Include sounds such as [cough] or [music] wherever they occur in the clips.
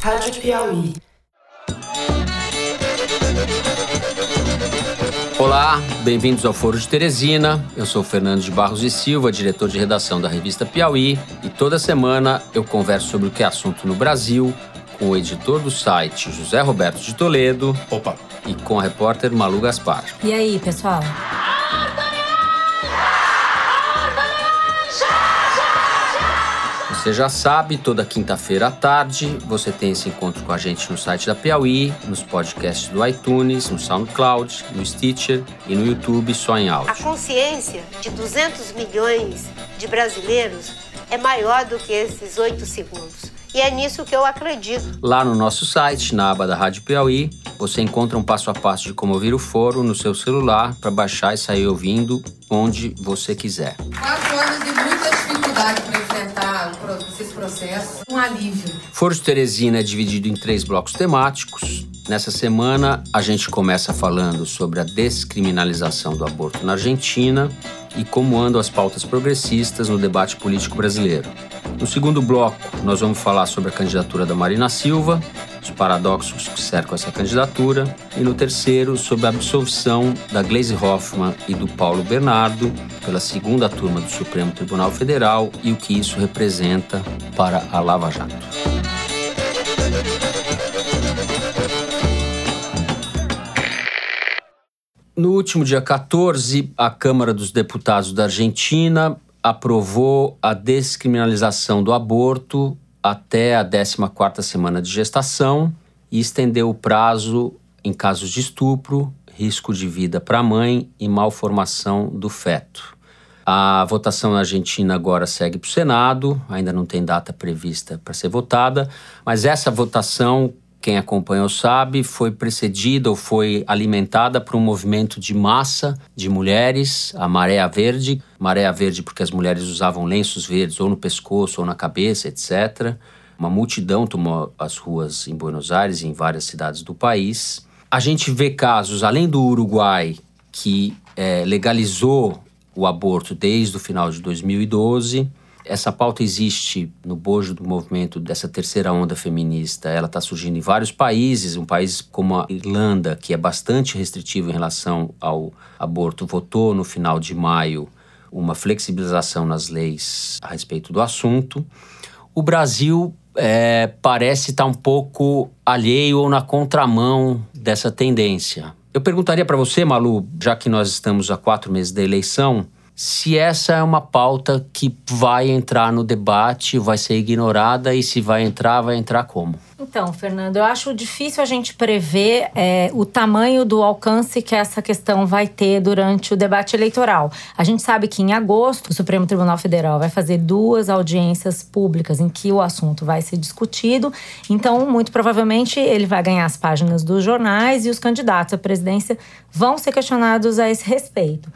Rádio Piauí. Olá, bem-vindos ao Foro de Teresina. Eu sou Fernando de Barros e Silva, diretor de redação da revista Piauí, e toda semana eu converso sobre o que é assunto no Brasil com o editor do site José Roberto de Toledo. Opa! E com a repórter Malu Gaspar. E aí, pessoal? Você já sabe, toda quinta-feira à tarde você tem esse encontro com a gente no site da Piauí, nos podcasts do iTunes, no SoundCloud, no Stitcher e no YouTube só em áudio. A consciência de 200 milhões de brasileiros é maior do que esses oito segundos. E é nisso que eu acredito. Lá no nosso site, na aba da Rádio Piauí, você encontra um passo a passo de como ouvir o foro no seu celular para baixar e sair ouvindo onde você quiser. Quatro anos de muita dificuldade para enfrentar esses processos. Um alívio. Foro de Teresina é dividido em três blocos temáticos. Nessa semana, a gente começa falando sobre a descriminalização do aborto na Argentina e como andam as pautas progressistas no debate político brasileiro. No segundo bloco, nós vamos falar sobre a candidatura da Marina Silva, os paradoxos que cercam essa candidatura, e no terceiro, sobre a absolvição da Gleisi Hoffmann e do Paulo Bernardo pela segunda turma do Supremo Tribunal Federal e o que isso representa para a Lava Jato. No último dia 14, a Câmara dos Deputados da Argentina aprovou a descriminalização do aborto até a 14ª semana de gestação e estendeu o prazo em casos de estupro, risco de vida para a mãe e malformação do feto. A votação na Argentina agora segue para o Senado, ainda não tem data prevista para ser votada, mas essa votação quem acompanhou sabe, foi precedida ou foi alimentada por um movimento de massa de mulheres, a Maré Verde. Maré Verde porque as mulheres usavam lenços verdes ou no pescoço ou na cabeça, etc. Uma multidão tomou as ruas em Buenos Aires e em várias cidades do país. A gente vê casos, além do Uruguai, que é, legalizou o aborto desde o final de 2012, essa pauta existe no bojo do movimento dessa terceira onda feminista. Ela está surgindo em vários países. Um país como a Irlanda, que é bastante restritivo em relação ao aborto, votou no final de maio uma flexibilização nas leis a respeito do assunto. O Brasil é, parece estar tá um pouco alheio ou na contramão dessa tendência. Eu perguntaria para você, Malu, já que nós estamos a quatro meses da eleição, se essa é uma pauta que vai entrar no debate, vai ser ignorada e se vai entrar, vai entrar como? Então, Fernando, eu acho difícil a gente prever é, o tamanho do alcance que essa questão vai ter durante o debate eleitoral. A gente sabe que em agosto o Supremo Tribunal Federal vai fazer duas audiências públicas em que o assunto vai ser discutido. Então, muito provavelmente, ele vai ganhar as páginas dos jornais e os candidatos à presidência vão ser questionados a esse respeito.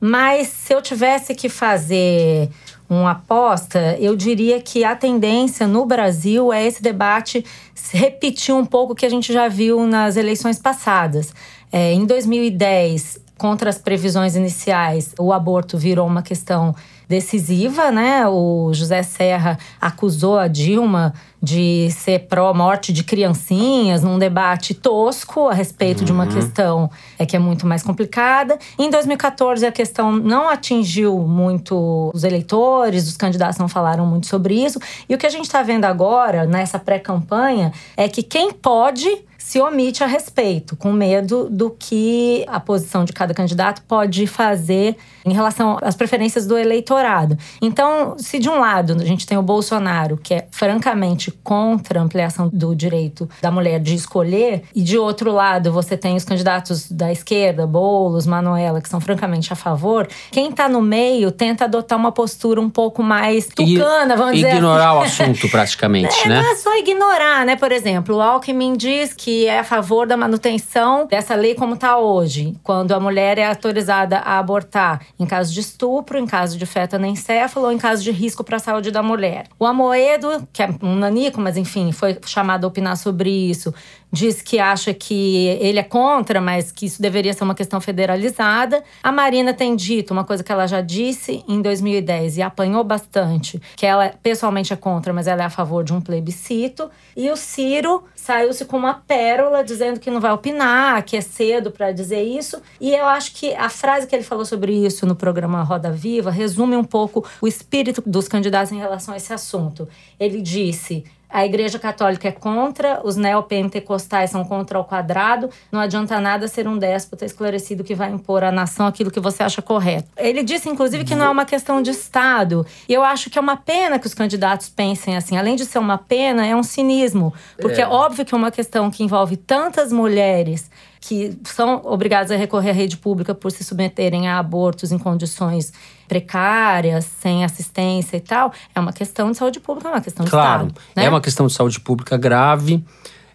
Mas se eu tivesse que fazer uma aposta, eu diria que a tendência no Brasil é esse debate repetir um pouco o que a gente já viu nas eleições passadas. É, em 2010, contra as previsões iniciais, o aborto virou uma questão decisiva, né? O José Serra acusou a Dilma de ser pró-morte de criancinhas num debate tosco a respeito uhum. de uma uhum. questão é que é muito mais complicada. Em 2014 a questão não atingiu muito os eleitores, os candidatos não falaram muito sobre isso. E o que a gente está vendo agora nessa pré-campanha é que quem pode se omite a respeito, com medo do que a posição de cada candidato pode fazer em relação às preferências do eleitorado. Então, se de um lado a gente tem o Bolsonaro, que é francamente contra a ampliação do direito da mulher de escolher, e de outro lado você tem os candidatos da esquerda, Boulos, Manuela, que são francamente a favor, quem está no meio tenta adotar uma postura um pouco mais tucana, vamos dizer Ignorar assim. o assunto, praticamente, [laughs] é, né? Não é só ignorar, né? Por exemplo, o Alckmin diz que é a favor da manutenção dessa lei como está hoje, quando a mulher é autorizada a abortar em caso de estupro, em caso de feto anencefalo ou em caso de risco para a saúde da mulher. O Amoedo, que é Nico, mas enfim, foi chamado a opinar sobre isso, diz que acha que ele é contra, mas que isso deveria ser uma questão federalizada. A Marina tem dito uma coisa que ela já disse em 2010 e apanhou bastante, que ela pessoalmente é contra, mas ela é a favor de um plebiscito. E o Ciro saiu-se com uma pérola dizendo que não vai opinar, que é cedo para dizer isso. E eu acho que a frase que ele falou sobre isso no programa Roda Viva resume um pouco o espírito dos candidatos em relação a esse assunto. Ele disse: a Igreja Católica é contra, os neopentecostais são contra o quadrado. Não adianta nada ser um déspota esclarecido que vai impor à nação aquilo que você acha correto. Ele disse, inclusive, que não é uma questão de Estado. E eu acho que é uma pena que os candidatos pensem assim. Além de ser uma pena, é um cinismo. Porque é, é óbvio que é uma questão que envolve tantas mulheres que são obrigadas a recorrer à rede pública por se submeterem a abortos em condições precárias, sem assistência e tal, é uma questão de saúde pública, é uma questão de claro, Estado. Né? É uma questão de saúde pública grave.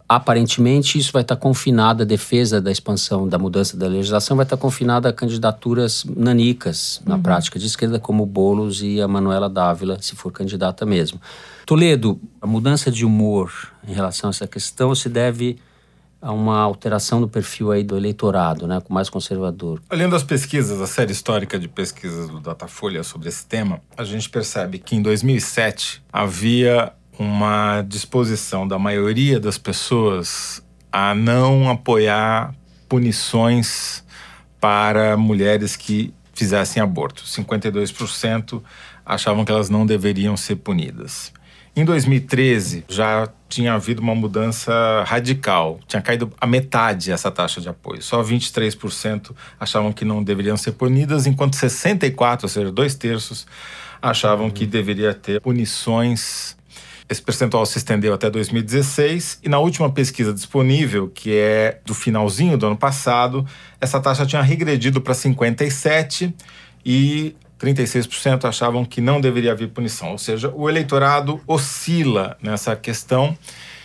Aparentemente, isso vai estar confinado, a defesa da expansão da mudança da legislação vai estar confinada a candidaturas nanicas, na uhum. prática de esquerda, como o Boulos e a Manuela Dávila, se for candidata mesmo. Toledo, a mudança de humor em relação a essa questão se deve a uma alteração do perfil aí do eleitorado, né, mais conservador. Olhando as pesquisas, a série histórica de pesquisas do Datafolha sobre esse tema, a gente percebe que em 2007 havia uma disposição da maioria das pessoas a não apoiar punições para mulheres que fizessem aborto. 52% achavam que elas não deveriam ser punidas. Em 2013, já tinha havido uma mudança radical. Tinha caído a metade essa taxa de apoio. Só 23% achavam que não deveriam ser punidas, enquanto 64%, ou seja, dois terços, achavam que deveria ter punições. Esse percentual se estendeu até 2016 e na última pesquisa disponível, que é do finalzinho do ano passado, essa taxa tinha regredido para 57 e 36% achavam que não deveria haver punição. Ou seja, o eleitorado oscila nessa questão.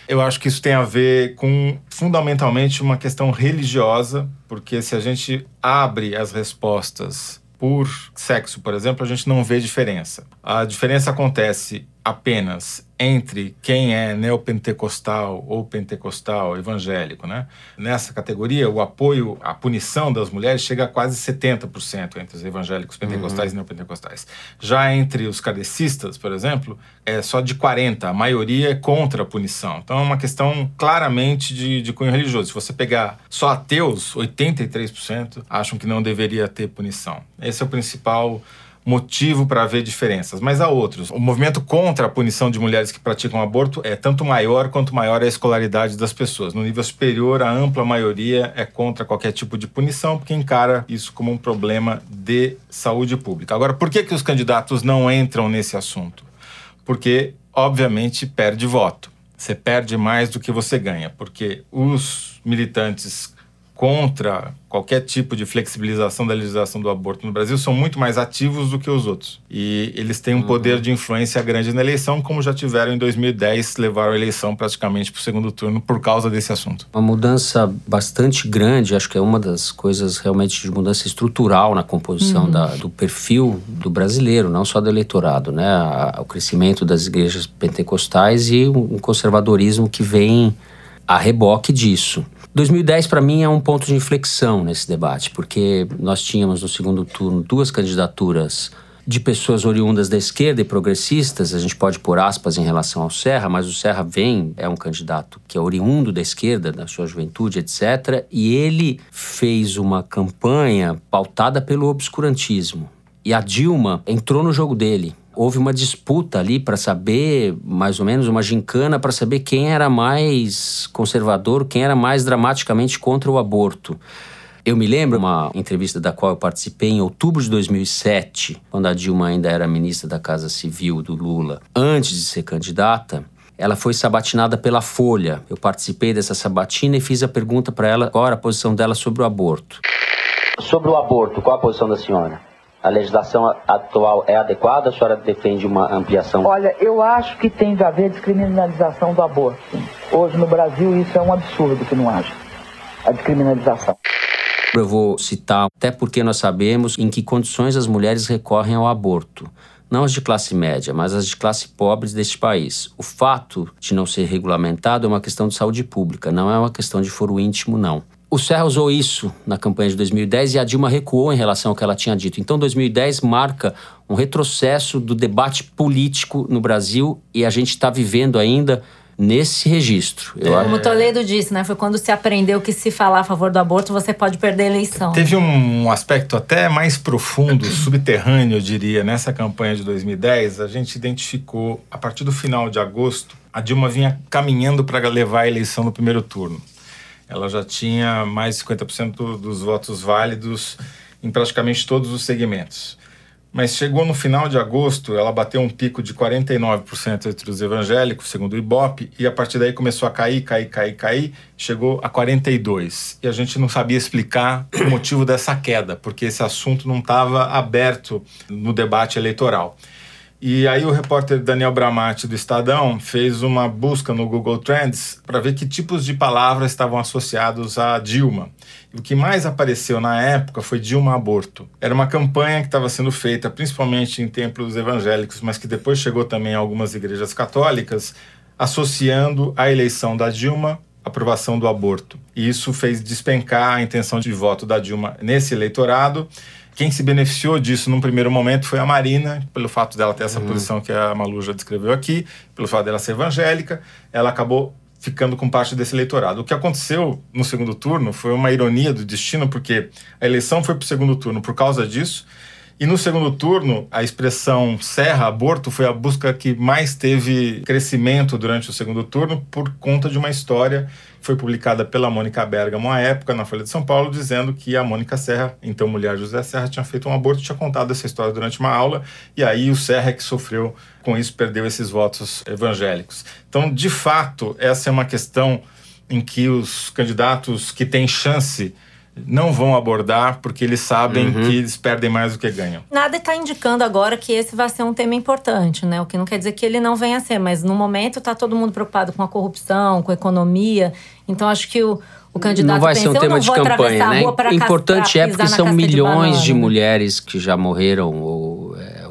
Eu acho que isso tem a ver com, fundamentalmente, uma questão religiosa, porque se a gente abre as respostas por sexo, por exemplo, a gente não vê diferença. A diferença acontece apenas entre quem é neopentecostal ou pentecostal evangélico, né? Nessa categoria, o apoio à punição das mulheres chega a quase 70% entre os evangélicos pentecostais uhum. e neopentecostais. Já entre os kardecistas, por exemplo, é só de 40%. A maioria é contra a punição. Então é uma questão claramente de, de cunho religioso. Se você pegar só ateus, 83% acham que não deveria ter punição. Esse é o principal motivo para haver diferenças, mas há outros. O movimento contra a punição de mulheres que praticam aborto é tanto maior quanto maior a escolaridade das pessoas. No nível superior, a ampla maioria é contra qualquer tipo de punição, porque encara isso como um problema de saúde pública. Agora, por que, que os candidatos não entram nesse assunto? Porque, obviamente, perde voto. Você perde mais do que você ganha, porque os militantes contra qualquer tipo de flexibilização da legislação do aborto no Brasil são muito mais ativos do que os outros. E eles têm um uhum. poder de influência grande na eleição, como já tiveram em 2010, levaram a eleição praticamente para o segundo turno por causa desse assunto. Uma mudança bastante grande, acho que é uma das coisas realmente de mudança estrutural na composição uhum. da, do perfil do brasileiro, não só do eleitorado, né? o crescimento das igrejas pentecostais e um conservadorismo que vem a reboque disso. 2010 para mim é um ponto de inflexão nesse debate, porque nós tínhamos no segundo turno duas candidaturas de pessoas oriundas da esquerda e progressistas, a gente pode pôr aspas em relação ao Serra, mas o Serra vem, é um candidato que é oriundo da esquerda, da sua juventude, etc. E ele fez uma campanha pautada pelo obscurantismo. E a Dilma entrou no jogo dele houve uma disputa ali para saber, mais ou menos, uma gincana para saber quem era mais conservador, quem era mais dramaticamente contra o aborto. Eu me lembro uma entrevista da qual eu participei em outubro de 2007, quando a Dilma ainda era ministra da Casa Civil do Lula, antes de ser candidata. Ela foi sabatinada pela Folha. Eu participei dessa sabatina e fiz a pergunta para ela qual era a posição dela sobre o aborto. Sobre o aborto, qual a posição da senhora? A legislação atual é adequada? A senhora defende uma ampliação? Olha, eu acho que tem de haver descriminalização do aborto. Hoje no Brasil isso é um absurdo que não haja. A descriminalização. Eu vou citar, até porque nós sabemos em que condições as mulheres recorrem ao aborto. não as de classe média, mas as de classe pobre deste país. O fato de não ser regulamentado é uma questão de saúde pública, não é uma questão de foro íntimo, não. O Serra usou isso na campanha de 2010 e a Dilma recuou em relação ao que ela tinha dito. Então, 2010 marca um retrocesso do debate político no Brasil e a gente está vivendo ainda nesse registro. Eu Como o Toledo disse, né? Foi quando se aprendeu que se falar a favor do aborto, você pode perder a eleição. Teve um aspecto até mais profundo, [clears throat] subterrâneo, eu diria, nessa campanha de 2010. A gente identificou, a partir do final de agosto, a Dilma vinha caminhando para levar a eleição no primeiro turno. Ela já tinha mais de 50% dos votos válidos em praticamente todos os segmentos. Mas chegou no final de agosto, ela bateu um pico de 49% entre os evangélicos, segundo o Ibope, e a partir daí começou a cair, cair, cair, cair, chegou a 42. E a gente não sabia explicar o motivo dessa queda, porque esse assunto não estava aberto no debate eleitoral. E aí o repórter Daniel Bramati do Estadão fez uma busca no Google Trends para ver que tipos de palavras estavam associados a Dilma. E o que mais apareceu na época foi Dilma aborto. Era uma campanha que estava sendo feita principalmente em templos evangélicos, mas que depois chegou também a algumas igrejas católicas, associando a eleição da Dilma aprovação do aborto. E isso fez despencar a intenção de voto da Dilma nesse eleitorado quem se beneficiou disso num primeiro momento foi a Marina, pelo fato dela ter essa uhum. posição que a Malu já descreveu aqui, pelo fato dela ser evangélica, ela acabou ficando com parte desse eleitorado. O que aconteceu no segundo turno foi uma ironia do destino, porque a eleição foi para o segundo turno por causa disso, e no segundo turno, a expressão serra, aborto, foi a busca que mais teve crescimento durante o segundo turno por conta de uma história foi publicada pela Mônica Bergamo à época na Folha de São Paulo, dizendo que a Mônica Serra, então mulher de José Serra, tinha feito um aborto, tinha contado essa história durante uma aula, e aí o Serra é que sofreu com isso, perdeu esses votos evangélicos. Então, de fato, essa é uma questão em que os candidatos que têm chance não vão abordar porque eles sabem uhum. que eles perdem mais do que ganham. Nada está indicando agora que esse vai ser um tema importante, né? O que não quer dizer que ele não venha a ser, mas no momento está todo mundo preocupado com a corrupção, com a economia. Então acho que o, o candidato não vai pensa, ser um tema de campanha, né? Importante é porque são milhões de, de, mulheres que já morreram ou,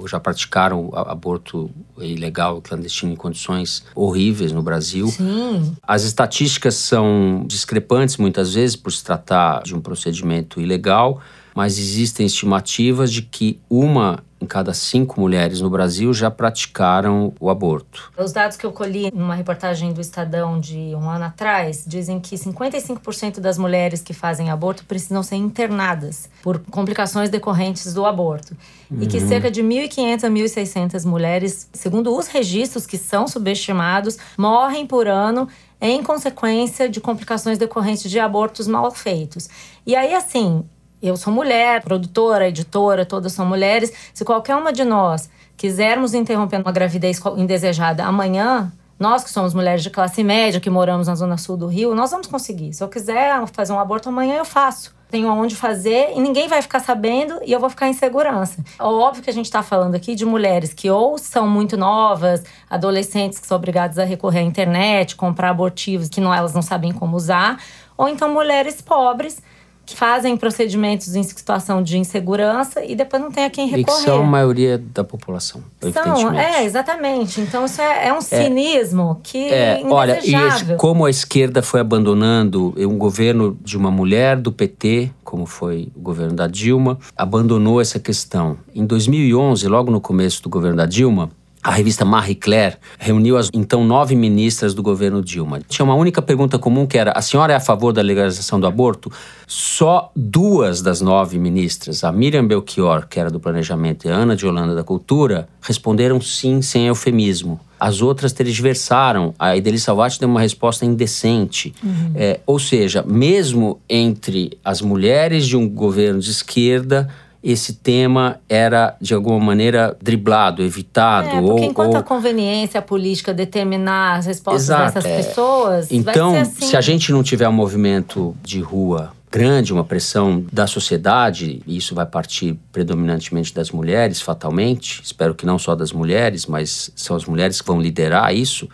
já praticaram aborto ilegal, clandestino em condições horríveis no Brasil. Sim. As estatísticas são discrepantes muitas vezes por se tratar de um procedimento ilegal, mas existem estimativas de que uma em cada cinco mulheres no Brasil já praticaram o aborto. Os dados que eu colhi numa reportagem do Estadão de um ano atrás dizem que 55% das mulheres que fazem aborto precisam ser internadas por complicações decorrentes do aborto. Uhum. E que uhum. cerca de 1.500 a 1.600 mulheres, segundo os registros que são subestimados, morrem por ano em consequência de complicações decorrentes de abortos mal feitos. E aí, assim, eu sou mulher, produtora, editora, todas são mulheres. Se qualquer uma de nós quisermos interromper uma gravidez indesejada amanhã, nós que somos mulheres de classe média, que moramos na zona sul do Rio, nós vamos conseguir. Se eu quiser fazer um aborto amanhã, eu faço. Tenho aonde fazer e ninguém vai ficar sabendo e eu vou ficar em segurança. É óbvio que a gente está falando aqui de mulheres que ou são muito novas, adolescentes que são obrigadas a recorrer à internet, comprar abortivos que não, elas não sabem como usar, ou então mulheres pobres que fazem procedimentos em situação de insegurança e depois não tem a quem recorrer. E que são a maioria da população, São, é, exatamente. Então isso é, é um é. cinismo é, que é, Olha, e como a esquerda foi abandonando um governo de uma mulher do PT, como foi o governo da Dilma, abandonou essa questão. Em 2011, logo no começo do governo da Dilma, a revista Marie Claire reuniu as então nove ministras do governo Dilma. Tinha uma única pergunta comum que era: a senhora é a favor da legalização do aborto? Só duas das nove ministras, a Miriam Belchior, que era do planejamento, e a Ana de Holanda da cultura, responderam sim, sem eufemismo. As outras tergiversaram. A Ideli Salvati deu uma resposta indecente. Uhum. É, ou seja, mesmo entre as mulheres de um governo de esquerda, esse tema era, de alguma maneira, driblado, evitado. É, porque ou, enquanto ou... a conveniência política determinar as respostas Exato, dessas é. pessoas. Então, assim. se a gente não tiver um movimento de rua grande, uma pressão da sociedade, e isso vai partir predominantemente das mulheres, fatalmente, espero que não só das mulheres, mas são as mulheres que vão liderar isso,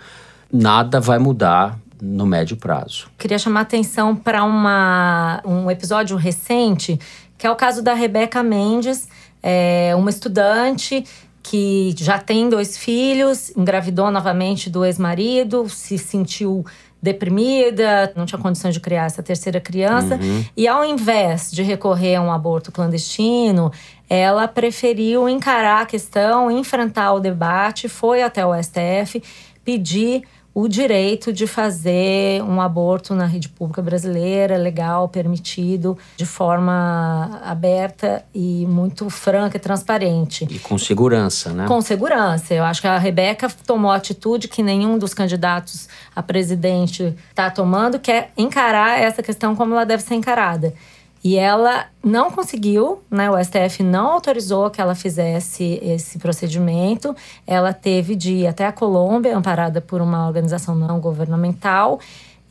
nada vai mudar no médio prazo. Queria chamar atenção para um episódio recente que é o caso da Rebeca Mendes, é, uma estudante que já tem dois filhos, engravidou novamente do ex-marido, se sentiu deprimida, não tinha condições de criar essa terceira criança. Uhum. E ao invés de recorrer a um aborto clandestino, ela preferiu encarar a questão, enfrentar o debate, foi até o STF pedir o direito de fazer um aborto na rede pública brasileira, legal, permitido, de forma aberta e muito franca e transparente. E com segurança, né? Com segurança. Eu acho que a Rebeca tomou a atitude que nenhum dos candidatos a presidente está tomando, que é encarar essa questão como ela deve ser encarada. E ela não conseguiu, né? O STF não autorizou que ela fizesse esse procedimento. Ela teve de ir até a Colômbia, amparada por uma organização não governamental.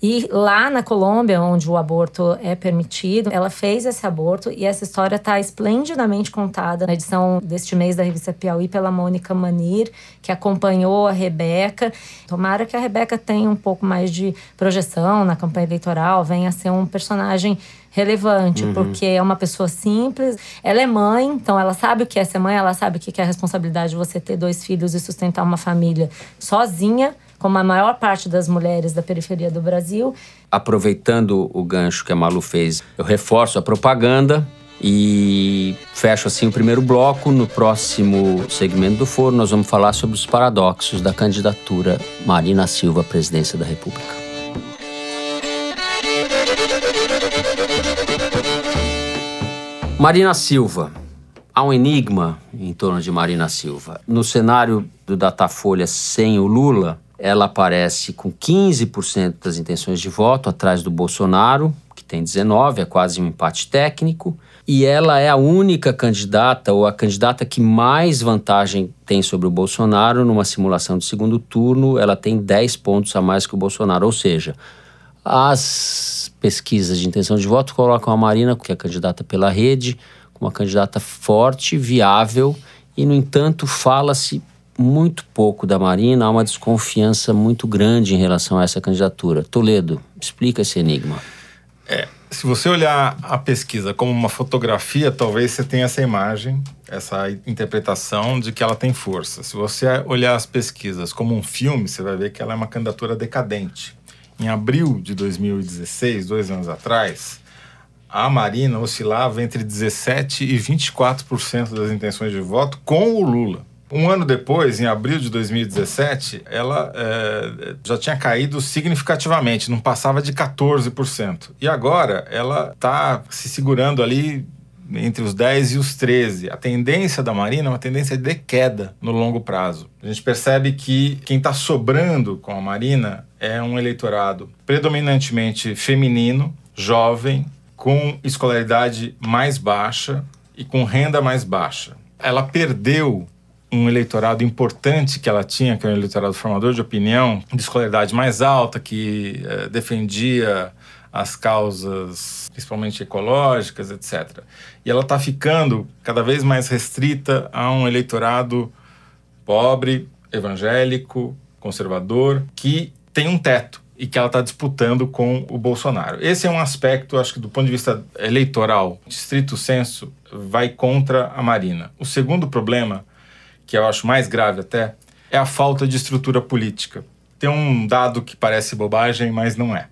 E lá na Colômbia, onde o aborto é permitido, ela fez esse aborto e essa história está esplendidamente contada na edição deste mês da revista Piauí pela Mônica Manir, que acompanhou a Rebeca. Tomara que a Rebeca tenha um pouco mais de projeção na campanha eleitoral, venha a ser um personagem relevante, porque é uma pessoa simples. Ela é mãe, então ela sabe o que é ser mãe, ela sabe o que é a responsabilidade de você ter dois filhos e sustentar uma família sozinha, como a maior parte das mulheres da periferia do Brasil. Aproveitando o gancho que a Malu fez, eu reforço a propaganda e fecho assim o primeiro bloco. No próximo segmento do Foro, nós vamos falar sobre os paradoxos da candidatura Marina Silva à presidência da República. Marina Silva. Há um enigma em torno de Marina Silva. No cenário do Datafolha sem o Lula, ela aparece com 15% das intenções de voto, atrás do Bolsonaro, que tem 19%, é quase um empate técnico. E ela é a única candidata, ou a candidata que mais vantagem tem sobre o Bolsonaro numa simulação de segundo turno. Ela tem 10 pontos a mais que o Bolsonaro, ou seja, as pesquisas de intenção de voto colocam a Marina, que é candidata pela rede, como uma candidata forte, viável, e, no entanto, fala-se muito pouco da Marina, há uma desconfiança muito grande em relação a essa candidatura. Toledo, explica esse enigma. É, se você olhar a pesquisa como uma fotografia, talvez você tenha essa imagem, essa interpretação de que ela tem força. Se você olhar as pesquisas como um filme, você vai ver que ela é uma candidatura decadente. Em abril de 2016, dois anos atrás, a Marina oscilava entre 17% e 24% das intenções de voto com o Lula. Um ano depois, em abril de 2017, ela é, já tinha caído significativamente, não passava de 14%. E agora ela está se segurando ali entre os 10 e os 13. A tendência da Marina é uma tendência de queda no longo prazo. A gente percebe que quem está sobrando com a Marina é um eleitorado predominantemente feminino, jovem, com escolaridade mais baixa e com renda mais baixa. Ela perdeu um eleitorado importante que ela tinha, que é um eleitorado formador de opinião, de escolaridade mais alta, que eh, defendia as causas, principalmente ecológicas, etc. E ela está ficando cada vez mais restrita a um eleitorado pobre, evangélico, conservador, que tem um teto e que ela está disputando com o Bolsonaro. Esse é um aspecto, acho que do ponto de vista eleitoral, de estrito senso, vai contra a Marina. O segundo problema, que eu acho mais grave até, é a falta de estrutura política. Tem um dado que parece bobagem, mas não é.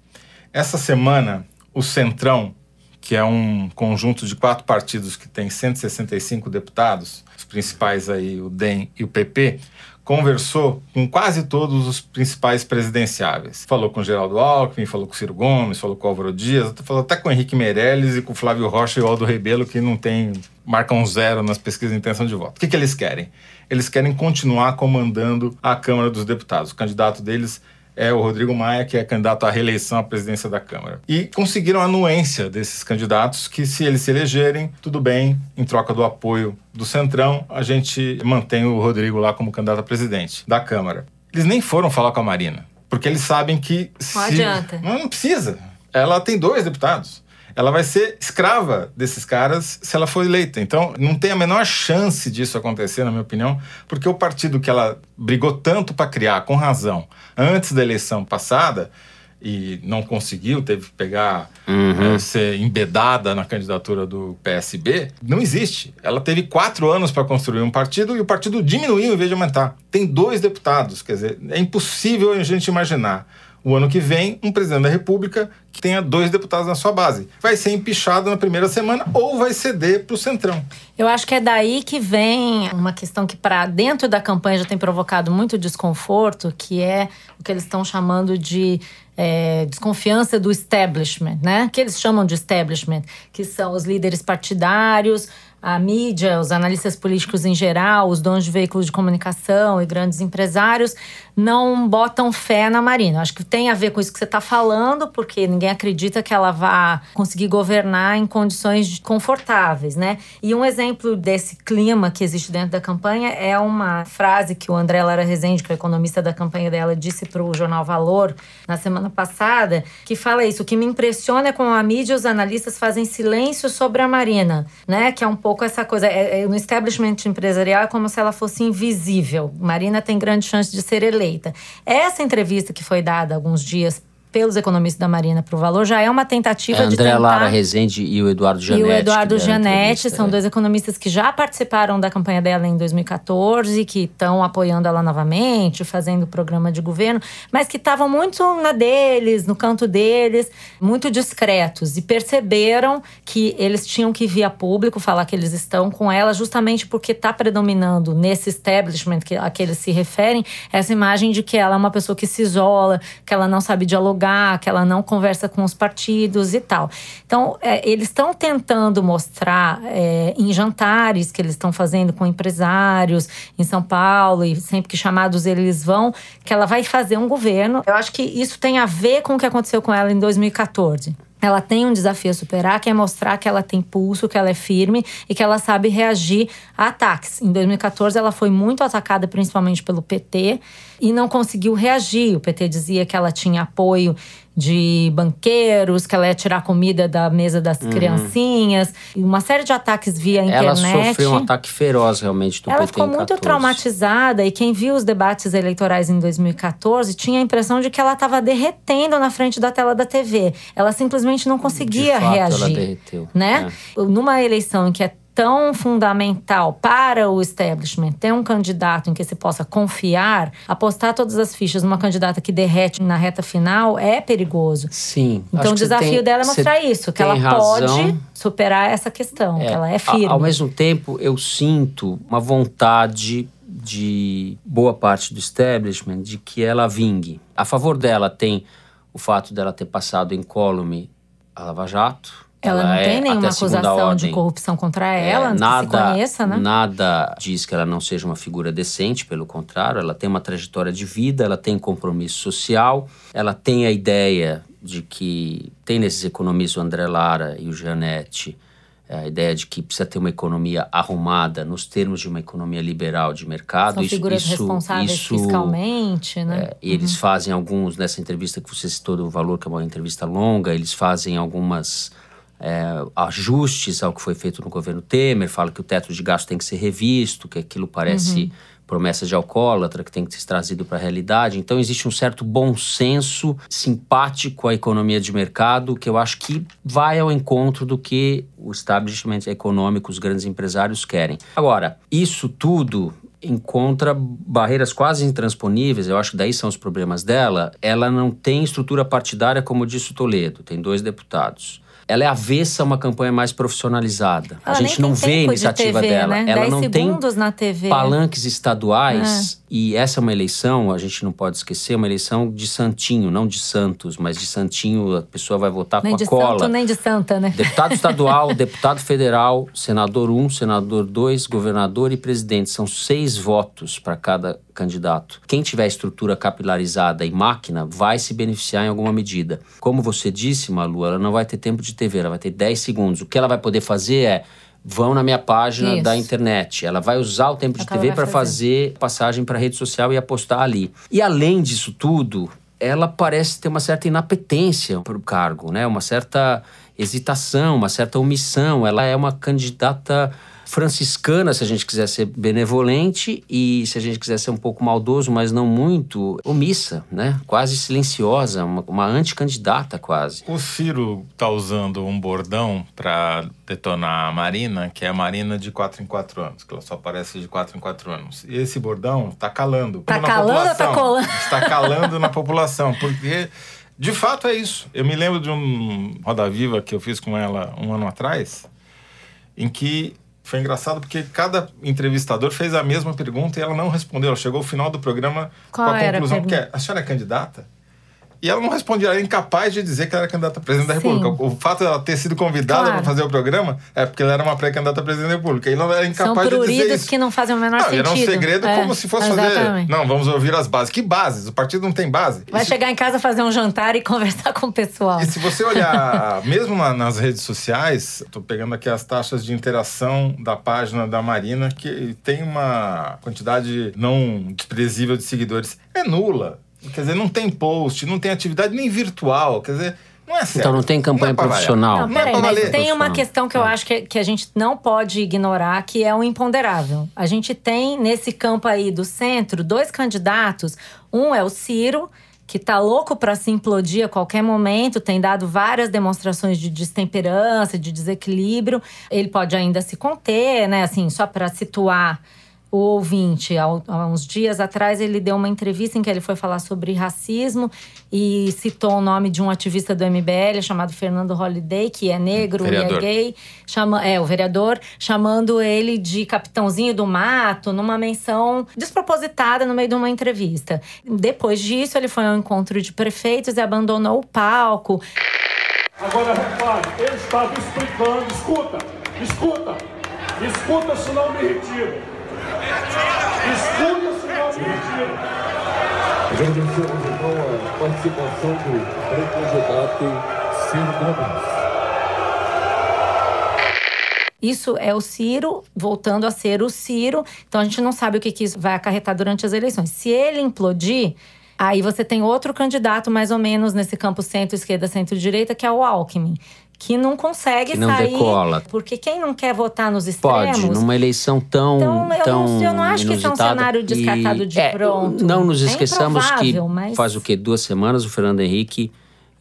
Essa semana, o Centrão, que é um conjunto de quatro partidos que tem 165 deputados, os principais aí, o DEM e o PP, conversou com quase todos os principais presidenciáveis. Falou com Geraldo Alckmin, falou com Ciro Gomes, falou com Álvaro Dias, falou até com Henrique Meirelles e com Flávio Rocha e o Aldo Rebelo, que não tem, marcam zero nas pesquisas de intenção de voto. O que, que eles querem? Eles querem continuar comandando a Câmara dos Deputados. O candidato deles é o Rodrigo Maia, que é candidato à reeleição à presidência da Câmara. E conseguiram a anuência desses candidatos que, se eles se elegerem, tudo bem, em troca do apoio do Centrão, a gente mantém o Rodrigo lá como candidato a presidente da Câmara. Eles nem foram falar com a Marina, porque eles sabem que. Não se... adianta. Não, não precisa. Ela tem dois deputados ela vai ser escrava desses caras se ela for eleita. Então, não tem a menor chance disso acontecer, na minha opinião, porque o partido que ela brigou tanto para criar, com razão, antes da eleição passada, e não conseguiu, teve que pegar, Uhum. é, ser embedada na candidatura do PSB, não existe. Ela teve quatro anos para construir um partido e o partido diminuiu em vez de aumentar. Tem dois deputados, quer dizer, é impossível a gente imaginar o ano que vem um presidente da República que tenha dois deputados na sua base. Vai ser empichado na primeira semana ou vai ceder para o Centrão. Eu acho que é daí que vem uma questão que, para dentro da campanha, já tem provocado muito desconforto, que é o que eles estão chamando de é, desconfiança do establishment, né? Que eles chamam de establishment, que são os líderes partidários, a mídia, os analistas políticos em geral, os donos de veículos de comunicação e grandes empresários não botam fé na Marina. Acho que tem a ver com isso que você está falando, porque ninguém acredita que ela vá conseguir governar em condições confortáveis, né? E um exemplo desse clima que existe dentro da campanha é uma frase que o André Lara Rezende, que é o economista da campanha dela, disse para o jornal Valor na semana passada, que fala isso: o que me impressiona é como a mídia e os analistas fazem silêncio sobre a Marina, né? Que é um pouco essa coisa. É, é, no establishment empresarial é como se ela fosse invisível. Marina tem grande chance de ser eleita. Essa entrevista que foi dada alguns dias pelos economistas da Marina para o Valor já é uma tentativa É de André tentar... Lara Rezende e o Eduardo Janetti. E o Eduardo Gianetti são é. dois economistas que já participaram da campanha dela em 2014, que estão apoiando ela novamente, fazendo programa de governo, mas que estavam muito na deles, no canto deles, muito discretos e perceberam que eles tinham que vir a público falar que eles estão com ela, justamente porque está predominando nesse establishment que, a que eles se referem essa imagem de que ela é uma pessoa que se isola, que ela não sabe dialogar, que ela não conversa com os partidos e tal. Então, é, eles estão tentando mostrar é, em jantares que eles estão fazendo com empresários em São Paulo, e sempre que chamados eles vão, que ela vai fazer um governo. Eu acho que isso tem a ver com o que aconteceu com ela em 2014. Ela tem um desafio a superar, que é mostrar que ela tem pulso, que ela é firme e que ela sabe reagir a ataques. Em 2014, ela foi muito atacada, principalmente pelo PT, e não conseguiu reagir. O PT dizia que ela tinha apoio de banqueiros, que ela ia tirar comida da mesa das criancinhas, e uma série de ataques via Uhum. Ela internet. sofreu um ataque feroz realmente do Ela PT ficou em muito 14. traumatizada e quem viu os debates eleitorais em 2014 tinha a impressão de que ela estava derretendo na frente da tela da TV. Ela simplesmente não conseguia De fato, reagir, ela derreteu. né? Numa eleição em que é tão fundamental para o establishment ter um candidato em que se possa confiar, apostar todas as fichas numa candidata que derrete na reta final é perigoso. Sim. Então o desafio tem- dela é mostrar isso, que ela razão. pode superar essa questão, que ela é firme. Ao mesmo tempo, eu sinto uma vontade de boa parte do establishment de que ela vingue. A favor dela tem o fato dela ter passado incólume a Lava Jato. Ela, não é, tem nenhuma acusação de corrupção contra é, ela, que se conheça, né? Nada diz que ela não seja uma figura decente, pelo contrário, ela tem uma trajetória de vida, ela tem compromisso social, ela tem a ideia de que tem nesses economistas o André Lara e o Gianetti é, a ideia de que precisa ter uma economia arrumada nos termos de uma economia liberal de mercado. São Isso- figuras isso, responsáveis isso, fiscalmente, né? é, e eles fazem alguns, nessa entrevista que você citou do Valor, que é uma entrevista longa, eles fazem algumas é, ajustes ao que foi feito no governo Temer, fala que o teto de gasto tem que ser revisto, que aquilo parece promessa de alcoólatra, que tem que ser trazido para a realidade. Então existe um certo bom senso simpático à economia de mercado, que eu acho que vai ao encontro do que o establishment econômico, os grandes empresários querem. Agora, isso tudo encontra barreiras quase intransponíveis, eu acho que daí são os problemas dela. Ela não tem estrutura partidária, como disse o Toledo, tem dois deputados. Ela é avessa a uma campanha mais profissionalizada. Ela a nem gente não vê a tempo de iniciativa TV, dela. Né? Ela 10 não tem na TV. palanques estaduais. E essa é uma eleição, a gente não pode esquecer, uma eleição de santinho, não de Santos, mas de santinho, a pessoa vai votar Nem com de a cola. santo, nem de santa, né? Deputado estadual, [laughs] deputado federal, senador 1, um, senador 2, governador e presidente. São seis votos para cada candidato. Quem tiver estrutura capilarizada e máquina vai se beneficiar em alguma medida. Como você disse, Malu, ela não vai ter tempo de TV, ela vai ter 10 segundos. O que ela vai poder fazer é. Vão na minha página Isso. da internet. Ela vai usar o tempo É de TV para fazer. fazer passagem para rede social e apostar ali. E além disso tudo, ela parece ter uma certa inapetência para o cargo, né? Uma certa hesitação, uma certa omissão. Ela é uma candidata franciscana, se a gente quiser ser benevolente, e se a gente quiser ser um pouco maldoso, mas não muito, omissa, né? Quase silenciosa, uma, uma anticandidata quase. O Ciro tá usando um bordão para detonar a Marina, que é a Marina de 4 em 4 anos, que ela só aparece de 4 em 4 anos. E esse bordão tá calando. Tá na calando ou tá colando? Está calando na população, porque de fato é isso. Eu me lembro de um Roda Viva que eu fiz com ela um ano atrás, em que foi engraçado porque cada entrevistador fez a mesma pergunta e ela não respondeu. Ela chegou ao final do programa Qual com a a conclusão que é, a senhora é candidata? E ela não respondia, ela era incapaz de dizer que ela era candidata a presidente da. República. O fato dela ter sido convidada Claro. para fazer o programa é porque ela era uma pré-candidata a presidente da República. E ela era São incapaz de dizer isso. que não fazem o menor não, sentido. era um segredo É, como se fosse exatamente. fazer. Não, vamos ouvir as bases. Que bases? O partido não tem base. Vai Isso- chegar em casa fazer um jantar e [laughs] conversar com o pessoal. e se você olhar, [laughs] mesmo na- nas redes sociais, estou pegando aqui as taxas de interação da página da Marina, que tem uma quantidade não desprezível de seguidores. É nula. Quer dizer, não tem post, não tem atividade nem virtual. Quer dizer, não é sério. Então não tem campanha é pra variar. profissional. Não, Não é peraí, mas tem uma questão que eu acho que, que a gente não pode ignorar, que é o imponderável. A gente tem nesse campo aí do centro dois candidatos. Um é o Ciro, que tá louco para se implodir a qualquer momento, tem dado várias demonstrações de destemperança, de desequilíbrio. Ele pode ainda se conter, né? Assim, só para situar o ouvinte, há uns dias atrás, ele deu uma entrevista em que ele foi falar sobre racismo e citou o nome de um ativista do MBL chamado Fernando Holliday, que é negro e é Vereador. gay, chama, é o vereador, chamando ele de capitãozinho do mato, numa menção despropositada no meio de uma entrevista. Depois disso, ele foi ao encontro de prefeitos e abandonou o palco. Agora repare, ele estava explicando, escuta, escuta, escuta senão me retiro. Escuta senão me retiro. Agradecemos então a participação do pré-candidato Ciro Gomes. Isso é o Ciro voltando a ser o Ciro. Então a gente não sabe o que, que isso vai acarretar durante as eleições. Se ele implodir, aí você tem outro candidato mais ou menos nesse campo centro-esquerda, centro-direita, que é o Alckmin. Que não consegue Que não sair. decola. Porque quem não quer votar nos extremos. Pode, numa eleição tão. Então, eu tão não- eu não acho que isso é um cenário descartado E- de é, pronto. Não nos É esqueçamos que improvável, mas- faz o quê? Duas semanas o Fernando Henrique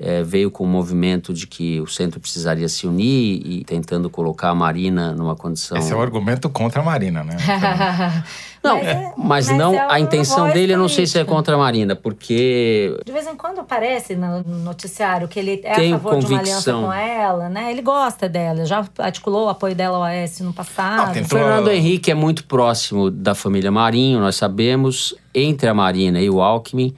eh, veio com o movimento de que o centro precisaria se unir e tentando colocar a Marina numa condição. Esse é o argumento contra a Marina, né? [laughs] Não, Mas é- mas, mas não, é a intenção dele eu não sei se é contra a Marina, porque De vez em quando aparece no no noticiário que ele é Tenho a favor de uma aliança convicção. com ela, né? Ele gosta dela, já articulou o apoio dela ao Oeste no passado. Não, tem O Então, Fernando Henrique é muito próximo da família Marinho, nós sabemos. Entre a Marina e o Alckmin,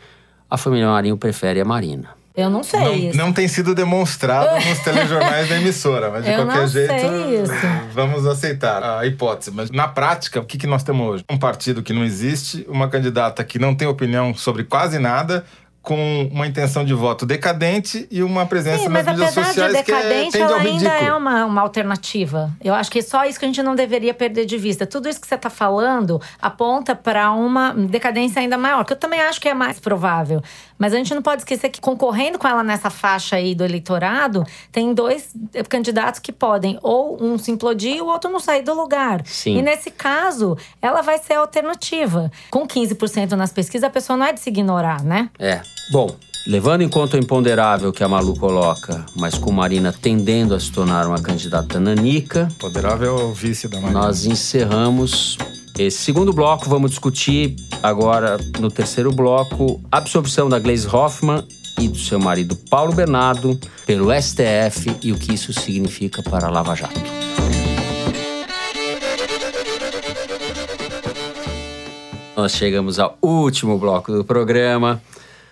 a família Marinho prefere a Marina. Eu não sei isso. Não, não tem sido demonstrado nos telejornais da emissora, mas de Eu qualquer não jeito, sei isso. vamos aceitar a hipótese. Mas na prática, o que, que nós temos hoje? Um partido que não existe, uma candidata que não tem opinião sobre quase nada, com uma intenção de voto decadente e uma presença Sim, nas mas mídias apesar de sociais que é, tende ela ao ainda é uma, uma alternativa. Eu acho que é só isso que a gente não deveria perder de vista. Tudo isso que você está falando aponta para uma decadência ainda maior, que eu também acho que é mais provável. Mas a gente não pode esquecer que concorrendo com ela nessa faixa aí do eleitorado, tem dois eh, candidatos que podem ou um se implodir e o outro não sair do lugar. Sim. E nesse caso, ela vai ser a alternativa. Com 15% nas pesquisas, a pessoa não é de se ignorar, né? É. Bom, levando em conta o imponderável que a Malu coloca, mas com Marina tendendo a se tornar uma candidata nanica, Poderável é o vice da Marina. nós encerramos esse segundo bloco. Vamos discutir agora, no terceiro bloco, a absorção da Glaze Hoffman e do seu marido Paulo Bernardo pelo STF e o que isso significa para a Lava Jato. Nós chegamos ao último bloco do programa.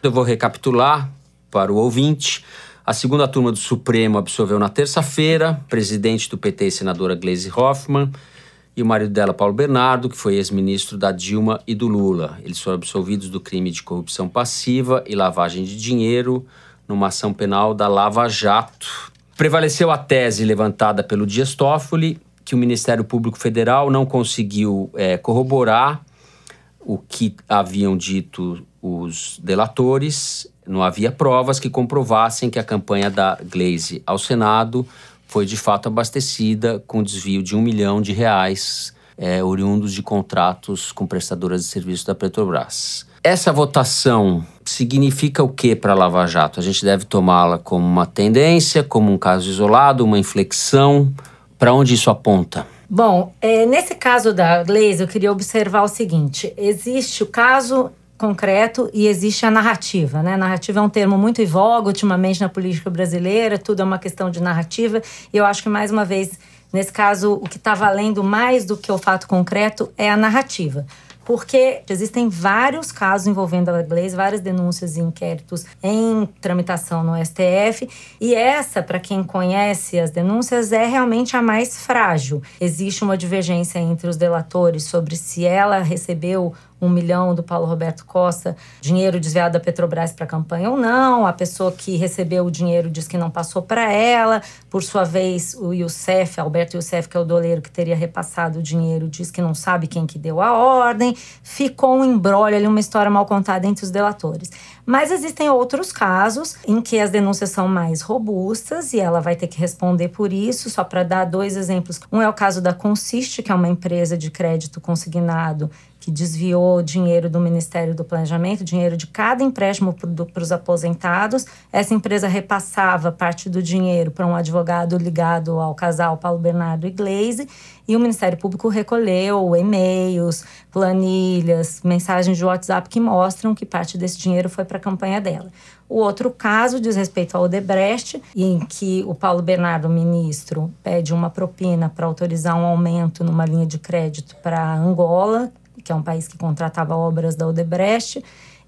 Eu vou recapitular para o ouvinte. A segunda turma do Supremo absolveu na terça-feira, presidente do PT e senadora Gleisi Hoffmann, e o marido dela, Paulo Bernardo, que foi ex-ministro da Dilma e do Lula. Eles foram absolvidos do crime de corrupção passiva e lavagem de dinheiro numa ação penal da Lava Jato. Prevaleceu a tese levantada pelo Dias Toffoli que o Ministério Público Federal não conseguiu eh, corroborar o que haviam dito os delatores, não havia provas que comprovassem que a campanha da Glaze ao Senado foi de fato abastecida com desvio de um milhão de reais é, oriundos de contratos com prestadoras de serviços da Petrobras. Essa votação significa o que para Lava Jato? A gente deve tomá-la como uma tendência, como um caso isolado, uma inflexão? Para onde isso aponta? Bom, é, nesse caso da Glaze, eu queria observar o seguinte: existe o caso concreto e existe a narrativa, né? Narrativa é um termo muito em voga ultimamente na política brasileira, tudo é uma questão de narrativa, e eu acho que mais uma vez, nesse caso, o que está valendo mais do que o fato concreto é a narrativa porque existem vários casos envolvendo a Glaze, várias denúncias e inquéritos em tramitação no STF, e essa, para quem conhece as denúncias, é realmente a mais frágil. Existe uma divergência entre os delatores sobre se ela recebeu um milhão do Paulo Roberto Costa, dinheiro desviado da Petrobras para a campanha ou não. A pessoa que recebeu o dinheiro diz que não passou para ela. Por sua vez, o Youssef, Alberto Youssef, que é o doleiro que teria repassado o dinheiro, diz que não sabe quem que deu a ordem. Ficou um embrólio ali, uma história mal contada entre os delatores. Mas existem outros casos em que as denúncias são mais robustas e ela vai ter que responder por isso. Só para dar dois exemplos. Um é o caso da Consiste, que é uma empresa de crédito consignado que desviou dinheiro do Ministério do Planejamento, dinheiro de cada empréstimo para os aposentados. Essa empresa repassava parte do dinheiro para um advogado ligado ao casal Paulo Bernardo e e o Ministério Público recolheu e-mails, planilhas, mensagens de WhatsApp que mostram que parte desse dinheiro foi para a campanha dela. O outro caso diz respeito ao Odebrecht, em que o Paulo Bernardo, ministro, pede uma propina para autorizar um aumento numa linha de crédito para Angola, que é um país que contratava obras da Odebrecht,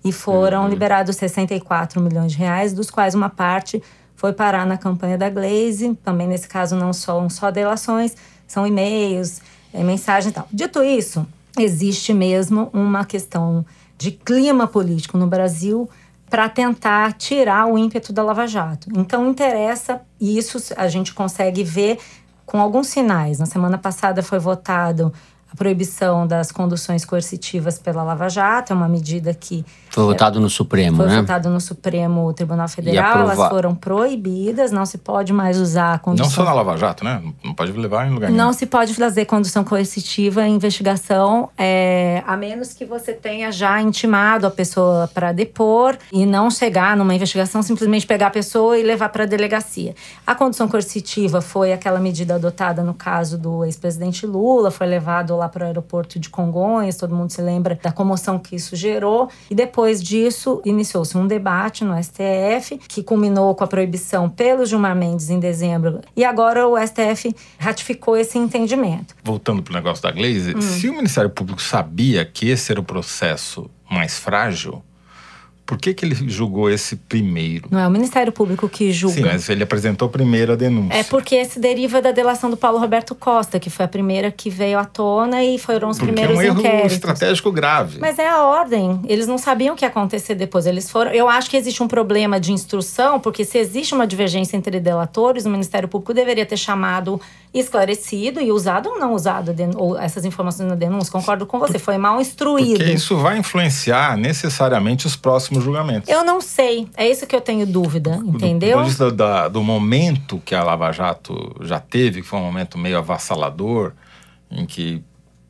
e foram uhum. liberados 64 milhões de reais, dos quais uma parte foi parar na campanha da Glaze. Também nesse caso não são só delações, são e-mails, é, mensagens e tal. Dito isso, existe mesmo uma questão de clima político no Brasil para tentar tirar o ímpeto da Lava Jato. Então interessa, e isso a gente consegue ver com alguns sinais. Na semana passada foi votado a proibição das conduções coercitivas pela Lava Jato, é uma medida que. Foi votado no Supremo, foi né? Foi votado no Supremo Tribunal Federal, aprova... elas foram proibidas, não se pode mais usar a condução. Não só na Lava Jato, né? Não pode levar em lugar nenhum. Não se pode fazer condução coercitiva em investigação, é, a menos que você tenha já intimado a pessoa para depor e não chegar numa investigação, simplesmente pegar a pessoa e levar para a delegacia. A condução coercitiva foi aquela medida adotada no caso do ex-presidente Lula, foi levado lá para o aeroporto de Congonhas, todo mundo se lembra da comoção que isso gerou. E depois disso, iniciou-se um debate no STF, que culminou com a proibição pelo Gilmar Mendes em dezembro. E agora o STF ratificou esse entendimento. Voltando para o negócio da Glaze, hum. se o Ministério Público sabia que esse era o processo mais frágil, por que, que ele julgou esse primeiro? Não é o Ministério Público que julga. Sim, mas ele apresentou primeiro a denúncia. É porque esse deriva da delação do Paulo Roberto Costa, que foi a primeira que veio à tona e foram os porque primeiros é um inquéritos. erro estratégico grave. Mas é a ordem. Eles não sabiam o que ia acontecer depois. Eles foram. Eu acho que existe um problema de instrução, porque se existe uma divergência entre delatores, o Ministério Público deveria ter chamado esclarecido e usado ou não usado ou essas informações na denúncia. Concordo com você, foi mal instruído. Porque isso vai influenciar necessariamente os próximos julgamentos. Eu não sei, é isso que eu tenho dúvida, entendeu? Do, do, do, do momento que a Lava Jato já teve, que foi um momento meio avassalador, em que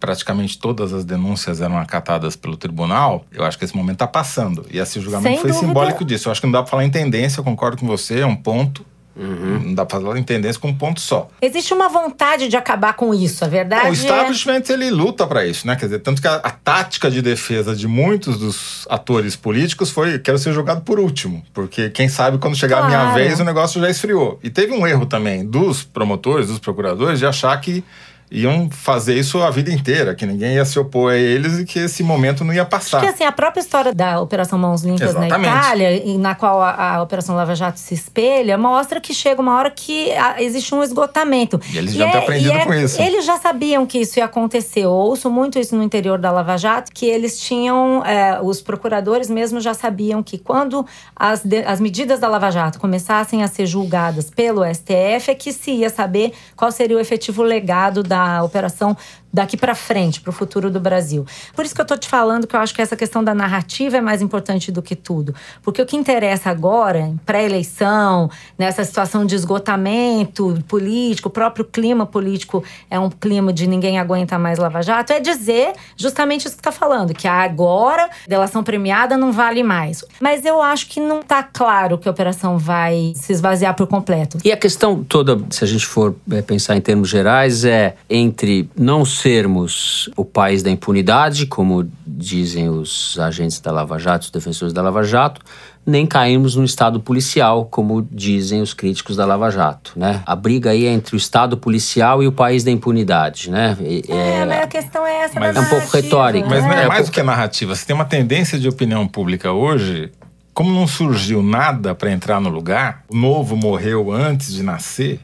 praticamente todas as denúncias eram acatadas pelo tribunal, eu acho que esse momento está passando. E esse julgamento Sem foi dúvida. simbólico disso. Eu acho que não dá para falar em tendência, eu concordo com você, é um ponto. Uhum. Não dá para falar em tendência com um ponto só. Existe uma vontade de acabar com isso, a verdade. o establishment é... ele luta para isso, né? Quer dizer, tanto que a, a, tática de defesa de muitos dos atores políticos foi: quero ser julgado por último, porque quem sabe quando chegar claro. a minha vez o negócio já esfriou. E teve um erro também dos promotores, dos procuradores, de achar que iam fazer isso a vida inteira, que ninguém ia se opor a eles e que esse momento não ia passar. Porque assim, a própria história da Operação Mãos Limpas Exatamente. na Itália, e na qual a, a, Operação Lava Jato se espelha, mostra que chega uma hora que a, existe um esgotamento. E eles já têm é, aprendido é, com isso. Eles já sabiam que isso ia acontecer. Eu ouço muito isso no interior da Lava Jato, que eles tinham, é, os procuradores mesmo já sabiam que quando as, de, as medidas da Lava Jato começassem a ser julgadas pelo STF, é que se ia saber qual seria o efetivo legado da operação daqui para frente, para o futuro do Brasil. Por isso que eu tô te falando que eu acho que essa questão da narrativa é mais importante do que tudo. Porque o que interessa agora, em pré-eleição, nessa situação de esgotamento político, o próprio clima político é um clima de ninguém aguenta mais Lava Jato, é dizer justamente isso que está falando, que agora delação premiada não vale mais. Mas eu acho que não está claro que a operação vai se esvaziar por completo. E a questão toda, se a gente for é, pensar em termos gerais, é entre não sermos o país da impunidade, como dizem os agentes da Lava Jato, os defensores da Lava Jato, nem caímos no Estado policial, como dizem os críticos da Lava Jato, né? A briga aí é entre o Estado policial e o país da impunidade, né? É, mas a questão é essa mas, É um pouco retórica. Mas não é, É um mais do que a narrativa. Você tem uma tendência de opinião pública hoje, como não surgiu nada para entrar no lugar, o novo morreu antes de nascer.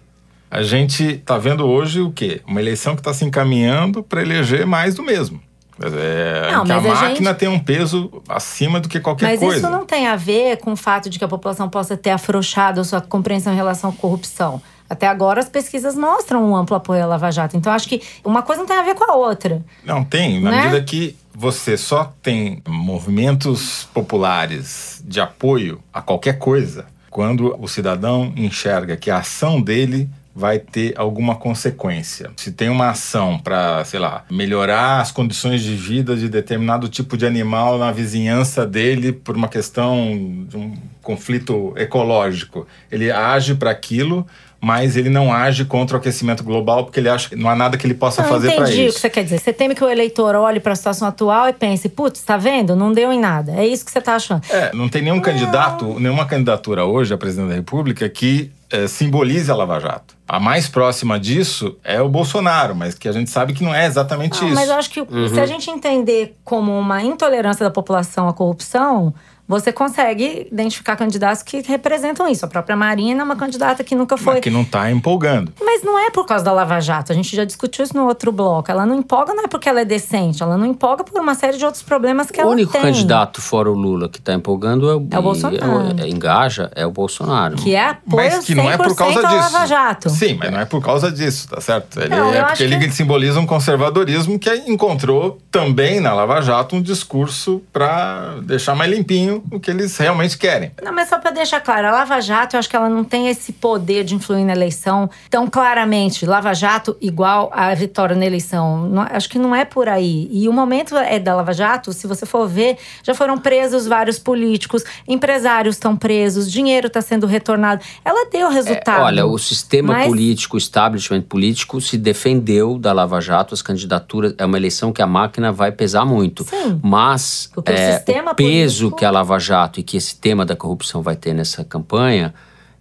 A gente tá vendo hoje o quê? Uma eleição que está se encaminhando para eleger mais do mesmo. É, Não, que a mas a máquina gente- tem um peso acima do que qualquer Mas coisa. isso não tem a ver com o fato de que a população possa ter afrouxado a sua compreensão em relação à corrupção. Até agora, as pesquisas mostram um amplo apoio à Lava Jato. Então, acho que uma coisa não tem a ver com a outra. Não tem, na Né? medida que você só tem movimentos populares de apoio a qualquer coisa quando o cidadão enxerga que a ação dele vai ter alguma consequência. Se tem uma ação para, sei lá, melhorar as condições de vida de determinado tipo de animal na vizinhança dele por uma questão de um conflito ecológico, ele age para aquilo, mas ele não age contra o aquecimento global porque ele acha que não há nada que ele possa Não fazer para entendi o isso. que você quer dizer. Você teme que o eleitor olhe para a situação atual e pense, putz, tá vendo? Não deu em nada. É isso que você tá achando. É, não tem nenhum candidato, nenhuma candidatura hoje a presidente da República que eh, simbolize a Lava Jato. A mais próxima disso é o Bolsonaro, mas que a gente sabe que não é exatamente Não, isso. mas eu acho que se a gente entender como uma intolerância da população à corrupção, você consegue identificar candidatos que representam isso. A própria Marina é uma candidata que nunca foi. Mas que não está empolgando. Mas não é por causa da Lava Jato. A gente já discutiu isso no outro bloco. Ela não empolga não é porque ela é decente. Ela não empolga por uma série de outros problemas que O ela único tem. candidato fora o Lula que está empolgando é o, É o Bolsonaro. é- é- engaja é o Bolsonaro. Que é apoio Mas que não é por 100% causa disso. Lava Jato. Sim, mas não é por causa disso, tá certo? Ele, Não, é porque ele que- simboliza um conservadorismo que encontrou também na Lava Jato um discurso para deixar mais limpinho o que eles realmente querem. Não, mas só pra deixar claro, a Lava Jato, eu acho que ela não tem esse poder de influir na eleição tão claramente. Lava Jato igual a vitória na eleição. Não- acho que não é por aí. E o momento é da Lava Jato, se você for ver, já foram presos vários políticos, empresários estão presos, dinheiro está sendo retornado. Ela deu resultado. É, Olha, o sistema Mas- político, o establishment político se defendeu da Lava Jato, as candidaturas. É uma eleição que a máquina vai pesar muito. Sim. Mas o é, sistema o peso político- que a Lava Jato e que esse tema da corrupção vai ter nessa campanha,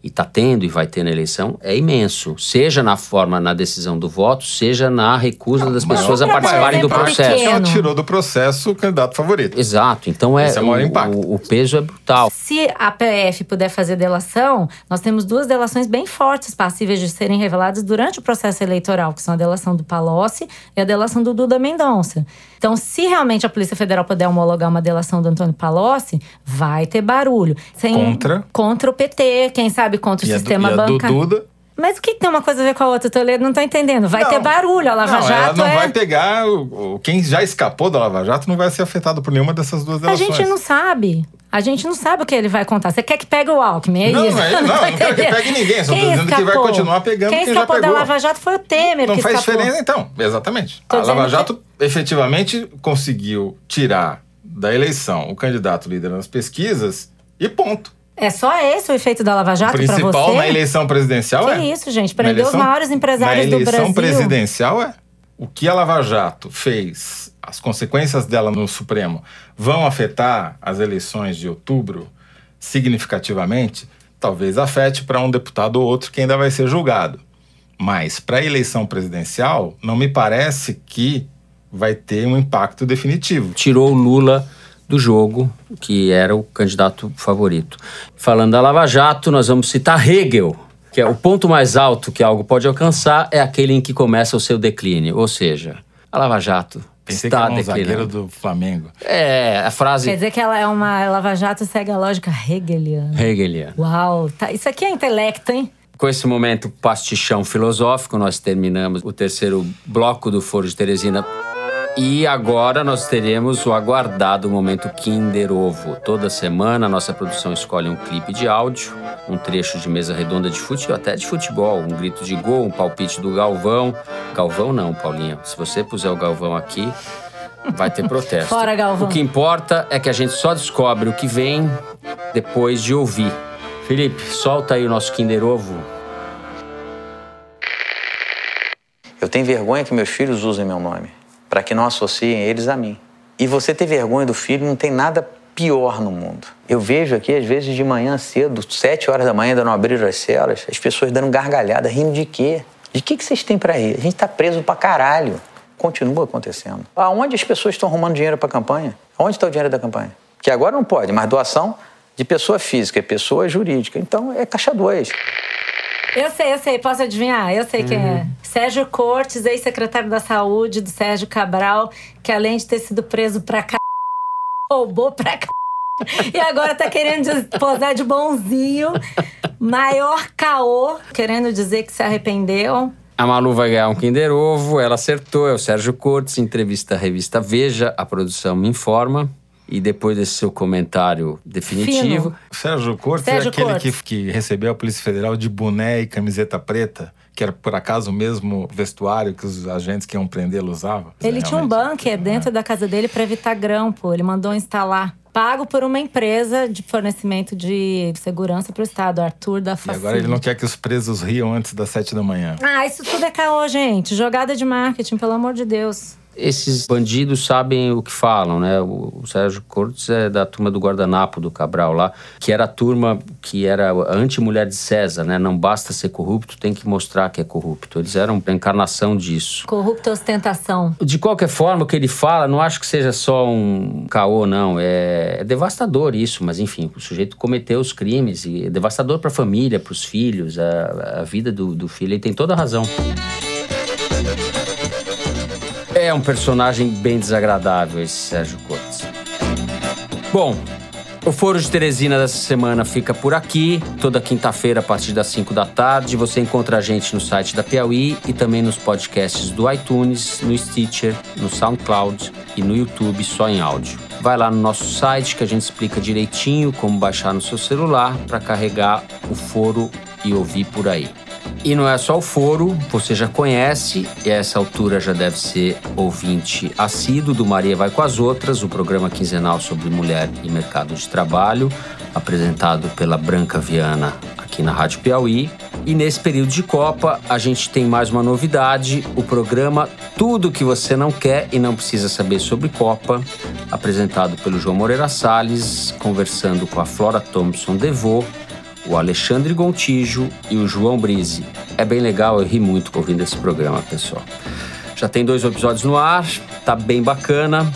e está tendo e vai ter na eleição, é imenso. Seja na forma, na decisão do voto, seja na recusa das pessoas a dar um participarem do processo. pequeno. Ela tirou do processo o candidato favorito. Exato. Então é, Esse é o maior o, impacto. o- o peso é brutal. Se a PF puder fazer delação, nós temos duas delações bem fortes passíveis de serem reveladas durante o processo eleitoral, que são a delação do Palocci e a delação do Duda Mendonça. Então, se realmente a Polícia Federal puder homologar uma delação do Antônio Palocci, vai ter barulho. Sem- Contra? Contra o PT, quem sabe contra o E a, sistema a bancário. Mas o que tem uma coisa a ver com a outra, Toledo? Não tô entendendo. Vai Não. ter barulho, a Lava não, ela Jato não é... vai pegar. O, quem já escapou da Lava Jato não vai ser afetado por nenhuma dessas duas A delações. gente não sabe. A gente não sabe o que ele vai contar. Você quer que pegue o Alckmin, é Não, isso? [laughs] não é- não, tô não quero que pegue ninguém, só Quem dizendo que vai continuar pegando Quem quem já escapou da pegou. Lava Jato foi o Temer Não que faz escapou. diferença, então. Exatamente. Tô a Lava Jato efetivamente conseguiu tirar da eleição o candidato líder nas pesquisas e ponto. É só esse o efeito da Lava Jato principal você? na eleição presidencial Que é. isso, gente? Na Prendeu eleição- os maiores empresários na do eleição Brasil. presidencial é. O que a Lava Jato fez, as consequências dela no Supremo, vão afetar as eleições de outubro significativamente? Talvez afete para um deputado ou outro que ainda vai ser julgado. Mas para a eleição presidencial, não me parece que vai ter um impacto definitivo. tirou o Lula do jogo, que era o candidato favorito. Falando da Lava Jato, nós vamos citar Hegel, que é o ponto mais alto que algo pode alcançar é aquele em que começa o seu declínio, ou seja, a Lava Jato Pensei que está era um zagueiro declinando. do Flamengo. É, a frase Quer dizer que ela é uma Lava Jato segue a lógica hegeliana. hegeliana. Uau, tá, isso aqui é intelecto, hein? Com esse momento pastichão filosófico, nós terminamos o terceiro bloco do Foro de Teresina. E agora nós teremos o aguardado momento Kinder Ovo. Toda semana a nossa produção escolhe um clipe de áudio, um trecho de mesa redonda de futebol, até de futebol, um grito de gol, um palpite do Galvão. Galvão não, Paulinha. Se você puser o Galvão aqui, vai ter protesto. [laughs] Fora, Galvão. O que importa é que a gente só descobre o que vem depois de ouvir. Felipe, solta aí o nosso Kinder Ovo. Eu tenho vergonha que meus filhos usem meu nome, para que não associem eles a mim. E você ter vergonha do filho não tem nada pior no mundo. Eu vejo aqui, às vezes, de manhã cedo, sete horas da manhã, ainda não abriram as celas, as pessoas dando gargalhada, rindo de quê? De que, que vocês têm para rir? A gente tá preso pra caralho. Continua acontecendo. Aonde as pessoas estão arrumando dinheiro para campanha? Onde está o dinheiro da campanha? Que agora não pode, mas doação de pessoa física, pessoa jurídica. Então é caixa dois. Eu sei, eu sei. Posso adivinhar? Eu sei quem é. Sérgio Cortes, ex-secretário da Saúde do Sérgio Cabral, que além de ter sido preso pra c... roubou pra c... E agora tá querendo posar de bonzinho. Maior caô, querendo dizer que se arrependeu. A Malu vai ganhar um Kinder Ovo, ela acertou, é o Sérgio Cortes, entrevista à revista Veja, a produção me informa. E depois desse seu comentário definitivo, Fino. Sérgio Cortes Sérgio é aquele Cortes. que, que recebeu a Polícia Federal de boné e camiseta preta, que era por acaso o mesmo vestuário que os agentes que iam prendê-lo usavam. Ele tinha um bunker dentro da casa dele para evitar grampo. Ele mandou instalar. Pago por uma empresa de fornecimento de segurança para o Estado, Arthur da E Facility. agora ele não quer que os presos riam antes das sete da manhã. Ah, isso tudo é caô, gente. Jogada de marketing, pelo amor de Deus. Esses bandidos sabem o que falam, né? O, Sérgio Cortes é da turma do guardanapo do Cabral lá, que era a turma que era a anti-mulher de César, né? Não basta ser corrupto, tem que mostrar que é corrupto. Eles eram a encarnação disso. Corrupta ostentação. De qualquer forma, o que ele fala, não acho que seja só um caô, não. É, é devastador isso, mas enfim, o sujeito cometeu os crimes e é devastador para a família, para os filhos, a, a vida do, do filho. Ele tem toda a razão. É um personagem bem desagradável esse Sérgio Cortes. Bom, o Foro de Teresina dessa semana fica por aqui. Toda quinta-feira, a partir das 5 da tarde, você encontra a gente no site da Piauí e também nos podcasts do iTunes, no Stitcher, no SoundCloud e no YouTube só em áudio. Vai lá no nosso site que a gente explica direitinho como baixar no seu celular para carregar o foro e ouvir por aí. E não é só o foro, você já conhece, e a essa altura já deve ser ouvinte assíduo do Maria Vai com as Outras, o programa quinzenal sobre mulher e mercado de trabalho, apresentado pela Branca Viana aqui na Rádio Piauí. E nesse período de Copa, a gente tem mais uma novidade: o programa Tudo que você não quer e não precisa saber sobre Copa, apresentado pelo João Moreira Salles, conversando com a Flora Thompson Devô o Alexandre Gontijo e o João Brise. É bem legal, eu ri muito ouvindo esse programa, pessoal. Já tem dois episódios no ar, tá bem bacana.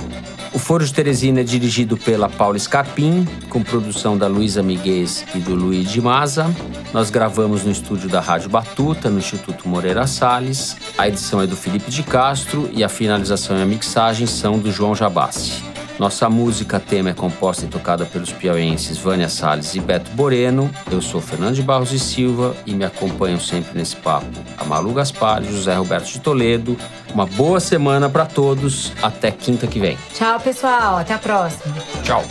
O Foro de Teresina é dirigido pela Paula Scarpim, com produção da Luísa Miguel e do Luiz de Maza. Nós gravamos no estúdio da Rádio Batuta, no Instituto Moreira Salles. A edição é do Felipe de Castro e a finalização e a mixagem são do João Jabassi. Nossa música tema é composta e tocada pelos piauienses Vânia Salles e Beto Boreno. Eu sou Fernando de Barros e Silva e me acompanham sempre nesse papo a Malu Gaspar e José Roberto de Toledo. Uma boa semana para todos. Até quinta que vem. Tchau, pessoal. Até a próxima. Tchau.